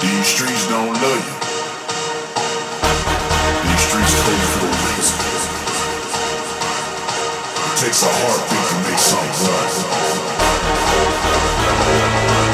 These streets don't love you. These streets crazy for a reason. It takes a heartbeat to make something right.